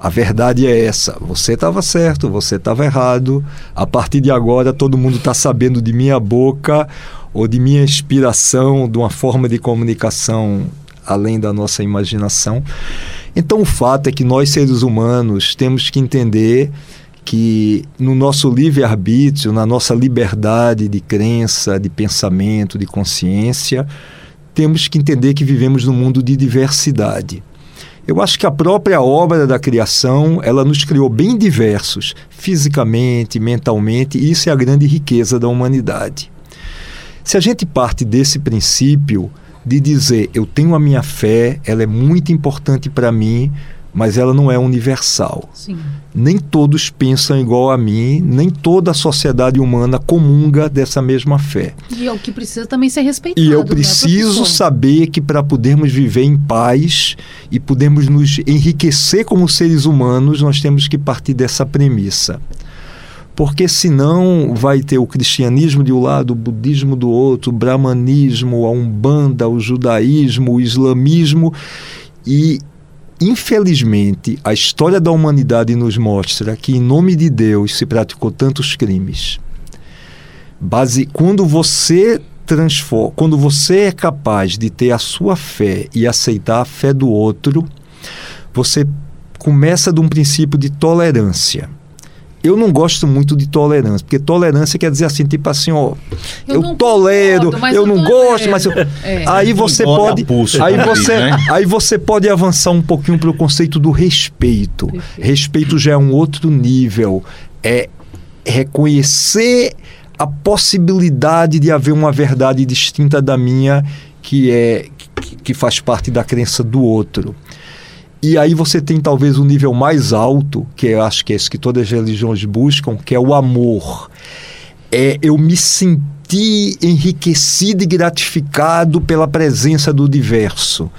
a verdade é essa. Você estava certo, você estava errado. A partir de agora, todo mundo está sabendo de minha boca ou de minha inspiração, de uma forma de comunicação além da nossa imaginação. Então, o fato é que nós, seres humanos, temos que entender que no nosso livre-arbítrio, na nossa liberdade de crença, de pensamento, de consciência, temos que entender que vivemos num mundo de diversidade. Eu acho que a própria obra da criação, ela nos criou bem diversos, fisicamente, mentalmente, e isso é a grande riqueza da humanidade. Se a gente parte desse princípio de dizer, eu tenho a minha fé, ela é muito importante para mim, mas ela não é universal. Sim. Nem todos pensam igual a mim, nem toda a sociedade humana comunga dessa mesma fé. E é o que precisa também ser respeitado. E eu né, preciso professor? saber que para podermos viver em paz e podermos nos enriquecer como seres humanos, nós temos que partir dessa premissa. Porque senão vai ter o cristianismo de um lado, o budismo do outro, o brahmanismo, a umbanda, o judaísmo, o islamismo e Infelizmente, a história da humanidade nos mostra que, em nome de Deus, se praticou tantos crimes. Base, quando você transforma, quando você é capaz de ter a sua fé e aceitar a fé do outro, você começa de um princípio de tolerância eu não gosto muito de tolerância, porque tolerância quer dizer assim, tipo assim, ó, eu, Eu tolero, concordo, eu eu não gosto, mas eu... É. aí você pode, pulso, aí você, né? aí você pode avançar um pouquinho para o conceito do respeito. Perfeito. Respeito já é um outro nível, é reconhecer a possibilidade de haver uma verdade distinta da minha que é que- que faz parte da crença do outro. E aí você tem talvez um nível mais alto, que eu acho que é isso que todas as religiões buscam, que é o amor. É eu me sentir enriquecido e gratificado pela presença do diverso.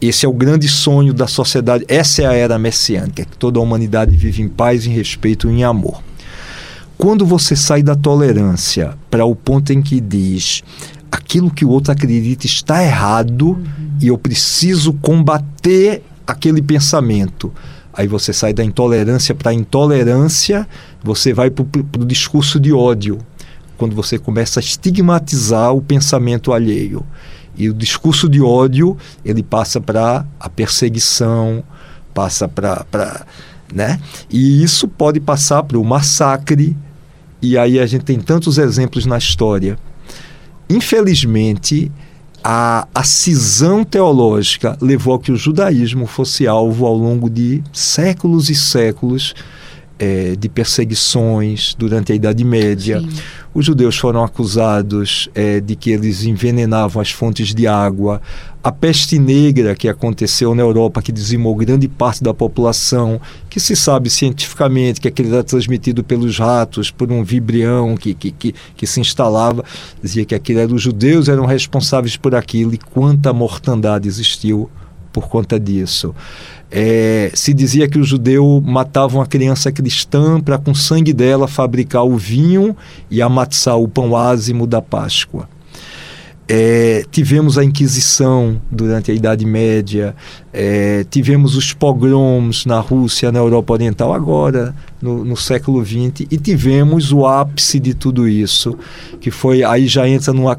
Esse é o grande sonho da sociedade. Essa é a era messiânica, que toda a humanidade vive em paz, em respeito e em amor. Quando você sai da tolerância para o ponto em que diz aquilo que o outro acredita está errado e eu preciso combater aquele pensamento. Aí você sai da intolerância para a intolerância, você vai para o discurso de ódio, quando você começa a estigmatizar o pensamento alheio. E o discurso de ódio, ele passa para a perseguição, passa para. Né? E isso pode passar para o massacre, e aí a gente tem tantos exemplos na história. Infelizmente, a, a cisão teológica levou a que o judaísmo fosse alvo ao longo de séculos e séculos eh, de perseguições durante a Idade Média. Sim. Os judeus foram acusados eh, de que eles envenenavam as fontes de água. A peste negra que aconteceu na Europa, que dizimou grande parte da população, que se sabe cientificamente que aquele era transmitido pelos ratos, por um vibrião que, que, que, que se instalava, dizia que aquilo era os judeus eram responsáveis por aquilo e quanta mortandade existiu por conta disso. É, se dizia que o judeu matava uma criança cristã para com sangue dela fabricar o vinho e amassar o pão ázimo da Páscoa. É, tivemos a Inquisição durante a Idade Média, é, tivemos os pogroms na Rússia, na Europa Oriental, agora, no, no, século XX, e tivemos o ápice de tudo isso, que foi, aí já entra numa,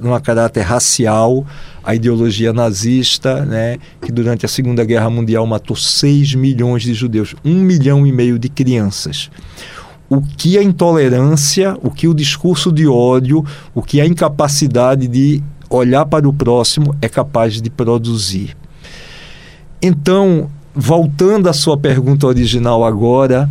numa, caráter racial, a ideologia nazista, né, que durante a Segunda Guerra Mundial matou 6 milhões de judeus, um milhão e meio de crianças o que a intolerância, o que o discurso de ódio, o que a incapacidade de olhar para o próximo é capaz de produzir. Então, voltando à sua pergunta original agora,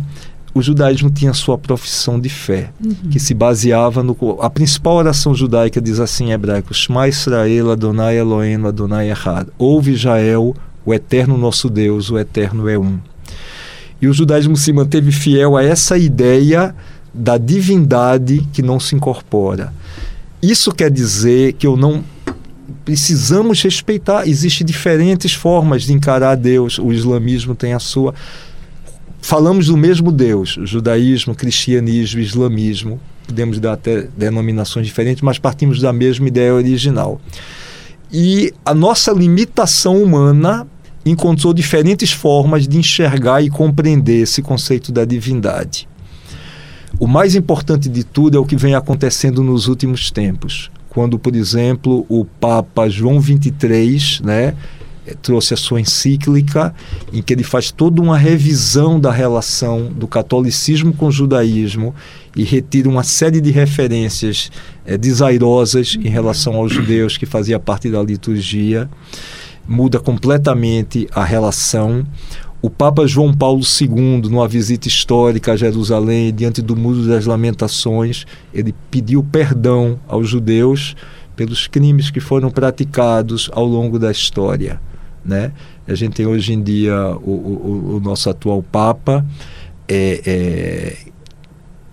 o judaísmo tinha sua profissão de fé, uhum. que se baseava no. A principal oração judaica diz assim em hebraico: Shema Israel, Adonai Eloheinu, Adonai Echad. Ouve Israel, o eterno nosso Deus, o eterno é um. E o judaísmo se manteve fiel a essa ideia da divindade que não se incorpora. Isso quer dizer que eu não precisamos respeitar. Existem diferentes formas de encarar Deus. O islamismo tem a sua. Falamos do mesmo Deus, judaísmo, cristianismo, islamismo. Podemos dar até denominações diferentes, mas partimos da mesma ideia original. E a nossa limitação humana encontrou diferentes formas de enxergar e compreender esse conceito da divindade. O mais importante de tudo é o que vem acontecendo nos últimos tempos, quando, por exemplo, o Papa João XXIII, né, trouxe a sua encíclica em que ele faz toda uma revisão da relação do catolicismo com o judaísmo e retira uma série de referências é, desairosas em relação aos judeus que fazia parte da liturgia muda completamente a relação. O Papa João Paulo II, numa visita histórica a Jerusalém, diante do Muro das Lamentações, ele pediu perdão aos judeus pelos crimes que foram praticados ao longo da história. Né? A gente tem hoje em dia o, o, o nosso atual Papa, é, é,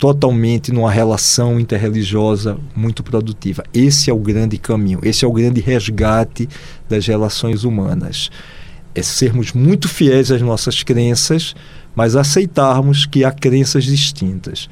totalmente numa relação interreligiosa muito produtiva. Esse é o grande caminho, esse é o grande resgate das relações humanas. É sermos muito fiéis às nossas crenças, mas aceitarmos que há crenças distintas.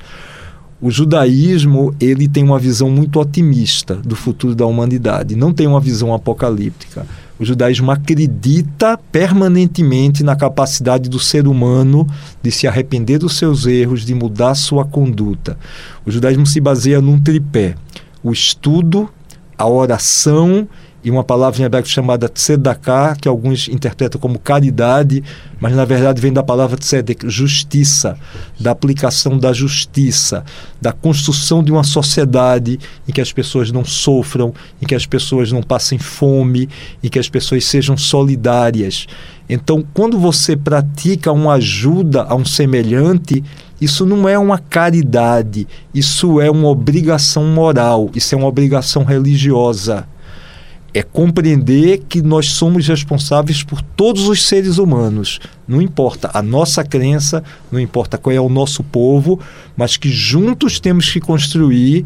O judaísmo ele tem uma visão muito otimista do futuro da humanidade, não tem uma visão apocalíptica. O judaísmo acredita permanentemente na capacidade do ser humano de se arrepender dos seus erros, de mudar sua conduta. O judaísmo se baseia num tripé: o estudo, a oração e uma palavra em hebraico chamada tzedakah, que alguns interpretam como caridade, mas na verdade vem da palavra tzedek, justiça, da aplicação da justiça, da construção de uma sociedade em que as pessoas não sofram, em que as pessoas não passem fome, em que as pessoas sejam solidárias. Então, quando você pratica uma ajuda a um semelhante, isso não é uma caridade, isso é uma obrigação moral, isso é uma obrigação religiosa é compreender que nós somos responsáveis por todos os seres humanos. Não importa a nossa crença, não importa qual é o nosso povo, mas que juntos temos que construir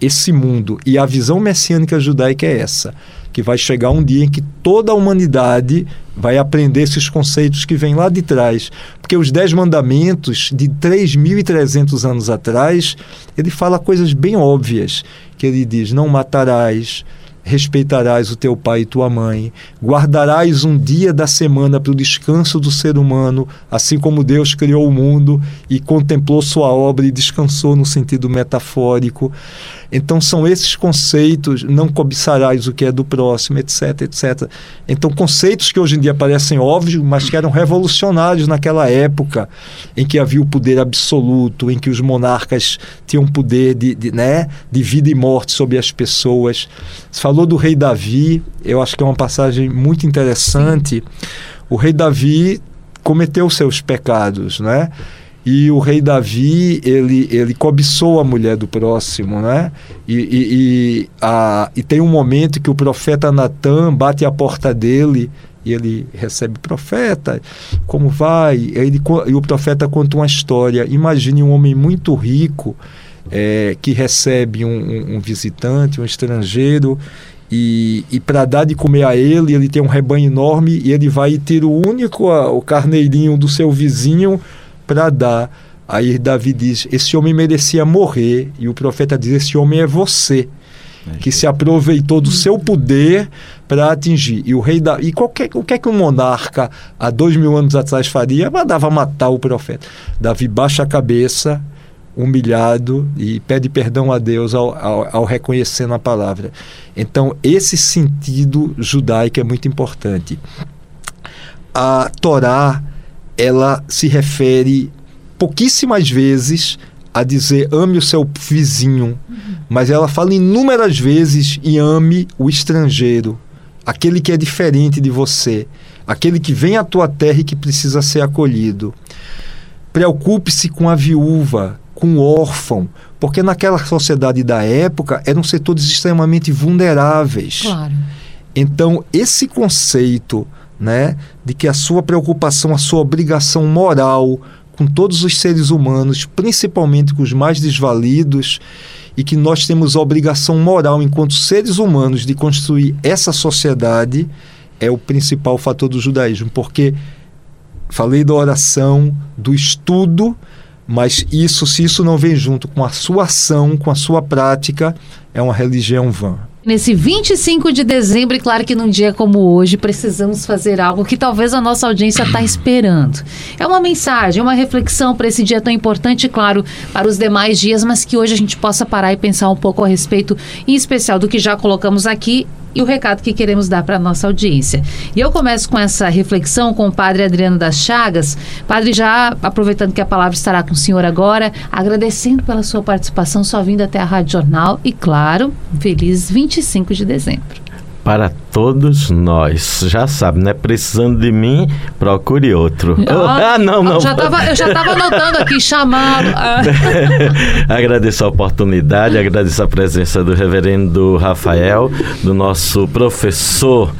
esse mundo. E a visão messiânica judaica é essa: que vai chegar um dia em que toda a humanidade vai aprender esses conceitos que vêm lá de trás. Porque os Dez Mandamentos, de 3.300 anos atrás, ele fala coisas bem óbvias. Que ele diz: não matarás respeitarás o teu pai e tua mãe, guardarás um dia da semana para o descanso do ser humano, assim como Deus criou o mundo e contemplou sua obra e descansou no sentido metafórico. Então são esses conceitos, não cobiçarás o que é do próximo, etc, etc. Então conceitos que hoje em dia parecem óbvios, mas que eram revolucionários naquela época, em que havia o poder absoluto, em que os monarcas tinham poder de, de, né, de vida e morte sobre as pessoas. Você falou do rei Davi, eu acho que é uma passagem muito interessante. O rei Davi cometeu seus pecados, né? E o rei Davi, ele, ele cobiçou a mulher do próximo, né? E, e, e, a, e tem um momento que o profeta Natan bate a porta dele e ele recebe profeta, como vai? E, ele, e o profeta conta uma história. Imagine um homem muito rico é, que recebe um, um, um visitante, um estrangeiro, e, e para dar de comer a ele, ele tem um rebanho enorme e ele vai ter o único, o carneirinho do seu vizinho para dar. Aí Davi diz: Esse homem merecia morrer. E o profeta diz: Esse homem é você. que se aproveitou do seu poder para atingir. E o rei da e qualquer o que é que um monarca há dois mil anos atrás faria? Mandava matar o profeta. Davi baixa a cabeça, humilhado e pede perdão a Deus ao, ao, ao reconhecer na palavra. Então esse sentido judaico é muito importante. A Torá ela se refere pouquíssimas vezes a dizer ame o seu vizinho, uhum. mas ela fala inúmeras vezes e ame o estrangeiro, aquele que é diferente de você, aquele que vem à tua terra e que precisa ser acolhido. Preocupe-se com a viúva, com o órfão, porque naquela sociedade da época eram setores extremamente vulneráveis. Claro. Então, esse conceito né, de que a sua preocupação, a sua obrigação moral com todos os seres humanos, principalmente com os mais desvalidos, e que nós temos a obrigação moral, enquanto seres humanos, de construir essa sociedade, é o principal fator do judaísmo, porque falei da oração, do estudo, mas isso, se isso não vem junto com a sua ação, com a sua prática, é uma religião vã. Nesse 25 de dezembro, e claro que num dia como hoje, precisamos fazer algo que talvez a nossa audiência está esperando. É uma mensagem, uma reflexão para esse dia tão importante, claro, para os demais dias, mas que hoje a gente possa parar e pensar um pouco a respeito, em especial do que já colocamos aqui e o recado que queremos dar para a nossa audiência. E eu começo com essa reflexão com o padre Adriano das Chagas. Padre, já aproveitando que a palavra estará com o senhor agora, agradecendo pela sua participação, sua vinda até a Rádio Jornal e, claro, feliz 25 de dezembro para todos nós. Já sabe, né? Precisando de mim, procure outro. Ah, ah não, não. Já tava, eu já estava anotando aqui, chamado. Ah. agradeço a oportunidade, agradeço a presença do reverendo Rafael, do nosso professor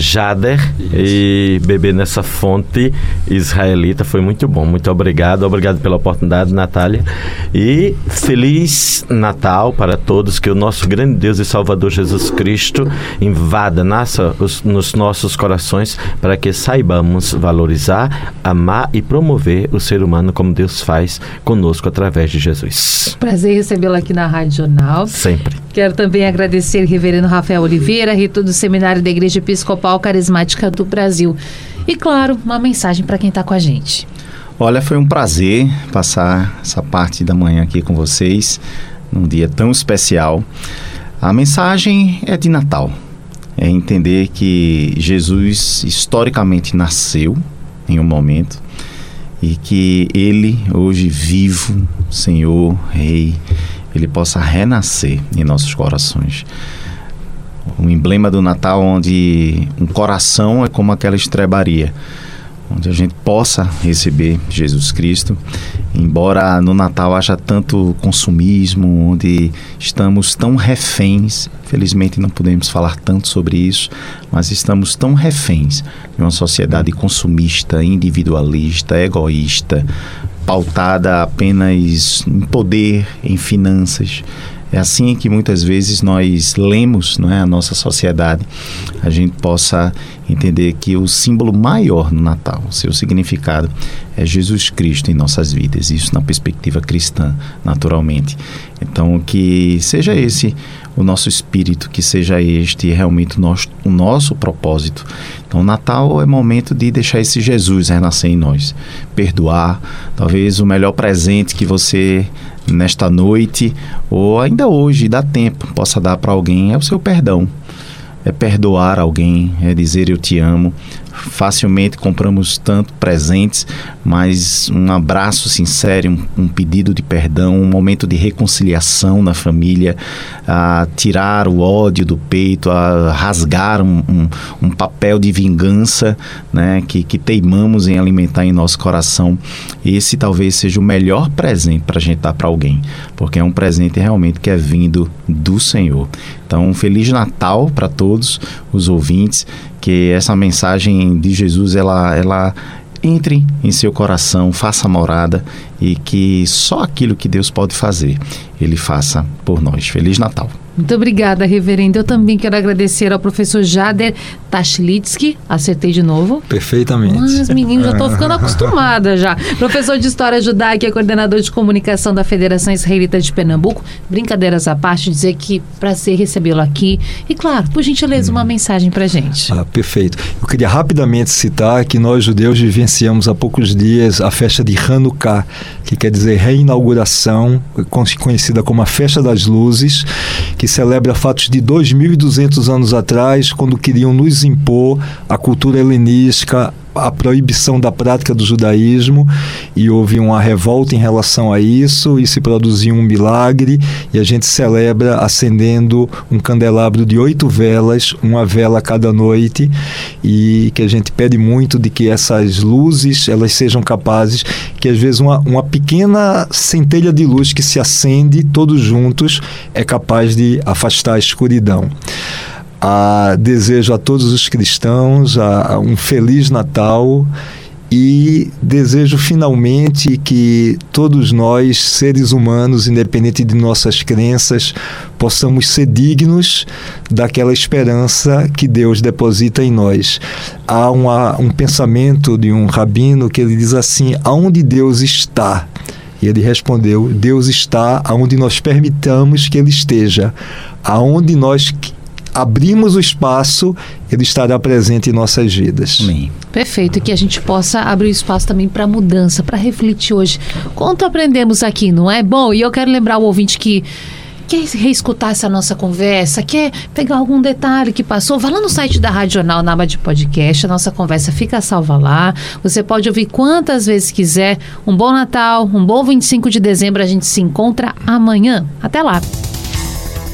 Jader Isso. e beber nessa fonte israelita. Foi muito bom. Muito obrigado. Obrigado pela oportunidade, Natália. E feliz Natal para todos. Que o nosso grande Deus e Salvador Jesus Cristo invada, nasça os, nos nossos corações para que saibamos valorizar, amar e promover o ser humano como Deus faz conosco através de Jesus. Prazer recebê-lo aqui na Rádio Jornal. Sempre. Quero também agradecer reverendo Rafael Oliveira, reitor do Seminário da Igreja Episcopal principal carismática do Brasil. E claro, uma mensagem para quem está com a gente. Olha, foi um prazer passar essa parte da manhã aqui com vocês, num dia tão especial. A mensagem é de Natal. É entender que Jesus historicamente nasceu em um momento e que ele, hoje vivo, Senhor, Rei, ele possa renascer em nossos corações um emblema do Natal onde um coração é como aquela estrebaria, onde a gente possa receber Jesus Cristo, embora no Natal haja tanto consumismo, onde estamos tão reféns, felizmente não podemos falar tanto sobre isso, mas estamos tão reféns de uma sociedade consumista, individualista, egoísta, pautada apenas em poder, em finanças é assim que muitas vezes nós lemos não é, a nossa sociedade, a gente possa entender que o símbolo maior no Natal, o seu significado, é Jesus Cristo em nossas vidas, isso na perspectiva cristã, naturalmente. Então, que seja esse o nosso espírito, que seja este realmente o nosso, o nosso propósito. Então, Natal é momento de deixar esse Jesus renascer em nós, perdoar. Talvez o melhor presente que você nesta noite ou ainda hoje dá tempo possa dar para alguém é o seu perdão é perdoar alguém é dizer eu te amo facilmente compramos tanto presentes, mas um abraço sincero, um, um pedido de perdão, um momento de reconciliação na família, a tirar o ódio do peito, a rasgar um, um, um papel de vingança né, que, que teimamos em alimentar em nosso coração. Esse talvez seja o melhor presente para a gente dar para alguém, porque é um presente realmente que é vindo do Senhor. Então, um Feliz Natal para todos os ouvintes que essa mensagem de Jesus ela, ela entre em seu coração, faça morada e que só aquilo que Deus pode fazer, Ele faça por nós. Feliz Natal! Muito obrigada, reverendo. Eu também quero agradecer ao professor Jader Tashlitsky. Acertei de novo. Perfeitamente. Mas, menino, já estou ficando acostumada já. Professor de História Judaica e coordenador de comunicação da Federação Israelita de Pernambuco. Brincadeiras à parte, dizer que prazer recebê-lo aqui. E, claro, por gentileza, uma mensagem para gente. Ah, perfeito. Eu queria rapidamente citar que nós, judeus, vivenciamos há poucos dias a festa de Hanukkah, que quer dizer reinauguração, conhecida como a Festa das Luzes, que celebra fatos de 2.200 anos atrás, quando queriam nos impor a cultura helenística, a proibição da prática do judaísmo e houve uma revolta em relação a isso e se produziu um milagre e a gente celebra acendendo um candelabro de oito velas, uma vela cada noite e que a gente pede muito de que essas luzes elas sejam capazes que às vezes uma, uma pequena centelha de luz que se acende todos juntos é capaz de afastar a escuridão. A, desejo a todos os cristãos a, a um feliz Natal e desejo finalmente que todos nós, seres humanos, independente de nossas crenças, possamos ser dignos daquela esperança que Deus deposita em nós. Há uma, um pensamento de um rabino que ele diz assim: aonde Deus está? E ele respondeu: Deus está aonde nós permitamos que ele esteja, aonde nós abrimos o espaço, ele estará presente em nossas vidas. Amém. Perfeito, e que a gente possa abrir espaço também para mudança, para refletir hoje. Quanto aprendemos aqui, não é? Bom, e eu quero lembrar o ouvinte que quer reescutar essa nossa conversa, quer pegar algum detalhe que passou, vá lá no site da Rádio Jornal, na aba de podcast, a nossa conversa fica salva lá. Você pode ouvir quantas vezes quiser. Um bom Natal, um bom 25 de dezembro, a gente se encontra amanhã. Até lá!